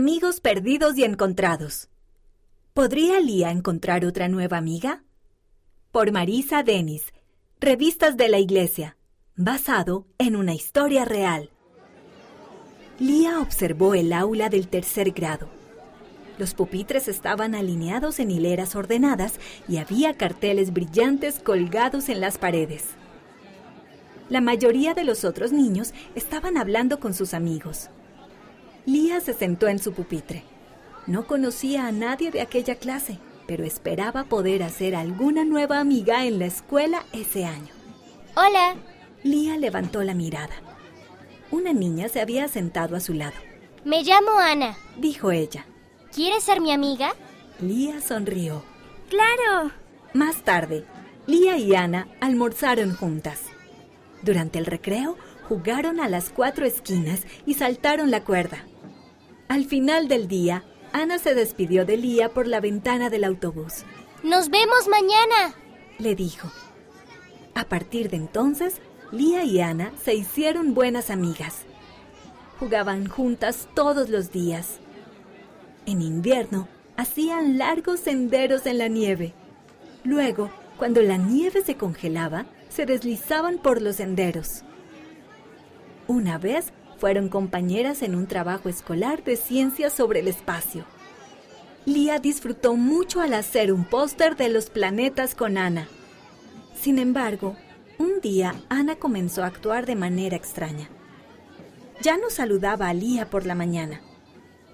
Amigos perdidos y encontrados. ¿Podría Lía encontrar otra nueva amiga? Por Marisa Denis, Revistas de la Iglesia, basado en una historia real. Lía observó el aula del tercer grado. Los pupitres estaban alineados en hileras ordenadas y había carteles brillantes colgados en las paredes. La mayoría de los otros niños estaban hablando con sus amigos. Lía se sentó en su pupitre. No conocía a nadie de aquella clase, pero esperaba poder hacer alguna nueva amiga en la escuela ese año. Hola. Lía levantó la mirada. Una niña se había sentado a su lado. Me llamo Ana, dijo ella. ¿Quieres ser mi amiga? Lía sonrió. Claro. Más tarde, Lía y Ana almorzaron juntas. Durante el recreo, jugaron a las cuatro esquinas y saltaron la cuerda. Al final del día, Ana se despidió de Lía por la ventana del autobús. Nos vemos mañana, le dijo. A partir de entonces, Lía y Ana se hicieron buenas amigas. Jugaban juntas todos los días. En invierno, hacían largos senderos en la nieve. Luego, cuando la nieve se congelaba, se deslizaban por los senderos. Una vez fueron compañeras en un trabajo escolar de ciencias sobre el espacio. Lía disfrutó mucho al hacer un póster de los planetas con Ana. Sin embargo, un día Ana comenzó a actuar de manera extraña. Ya no saludaba a Lía por la mañana.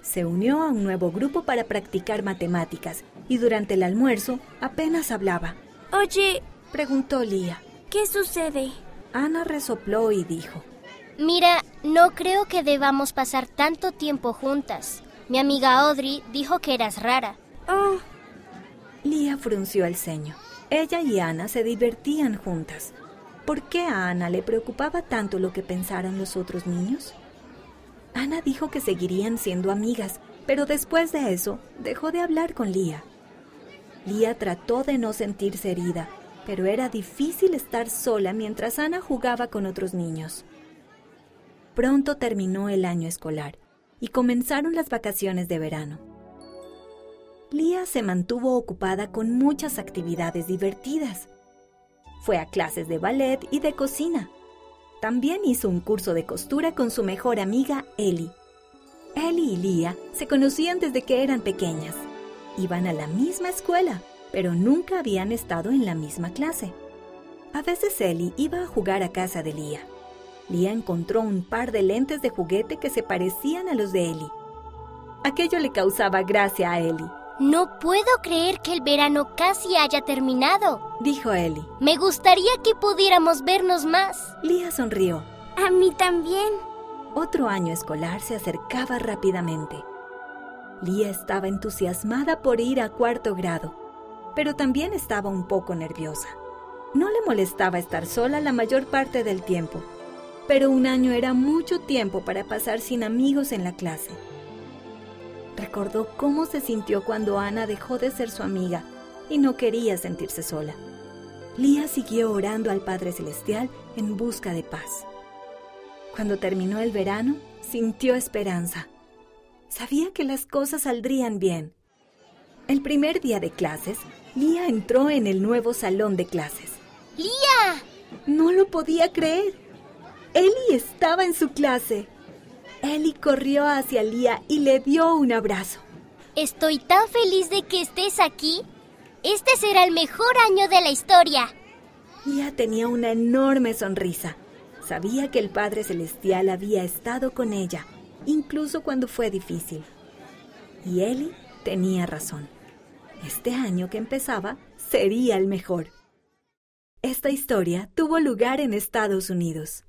Se unió a un nuevo grupo para practicar matemáticas y durante el almuerzo apenas hablaba. Oye, preguntó Lía. ¿Qué sucede? Ana resopló y dijo. Mira, no creo que debamos pasar tanto tiempo juntas. Mi amiga Audrey dijo que eras rara. Oh. Lía frunció el ceño. Ella y Ana se divertían juntas. ¿Por qué a Ana le preocupaba tanto lo que pensaran los otros niños? Ana dijo que seguirían siendo amigas, pero después de eso dejó de hablar con Lía. Lía trató de no sentirse herida, pero era difícil estar sola mientras Ana jugaba con otros niños. Pronto terminó el año escolar y comenzaron las vacaciones de verano. Lía se mantuvo ocupada con muchas actividades divertidas. Fue a clases de ballet y de cocina. También hizo un curso de costura con su mejor amiga Ellie. Ellie y Lía se conocían desde que eran pequeñas. Iban a la misma escuela, pero nunca habían estado en la misma clase. A veces Ellie iba a jugar a casa de Lía Lía encontró un par de lentes de juguete que se parecían a los de Ellie. Aquello le causaba gracia a Ellie. No puedo creer que el verano casi haya terminado, dijo Ellie. Me gustaría que pudiéramos vernos más. Lía sonrió. A mí también. Otro año escolar se acercaba rápidamente. Lía estaba entusiasmada por ir a cuarto grado, pero también estaba un poco nerviosa. No le molestaba estar sola la mayor parte del tiempo pero un año era mucho tiempo para pasar sin amigos en la clase. Recordó cómo se sintió cuando Ana dejó de ser su amiga y no quería sentirse sola. Lía siguió orando al Padre Celestial en busca de paz. Cuando terminó el verano, sintió esperanza. Sabía que las cosas saldrían bien. El primer día de clases, Lía entró en el nuevo salón de clases. ¡Lía! No lo podía creer. Ellie estaba en su clase. Ellie corrió hacia Lía y le dio un abrazo. Estoy tan feliz de que estés aquí. Este será el mejor año de la historia. Lía tenía una enorme sonrisa. Sabía que el Padre Celestial había estado con ella, incluso cuando fue difícil. Y Ellie tenía razón. Este año que empezaba sería el mejor. Esta historia tuvo lugar en Estados Unidos.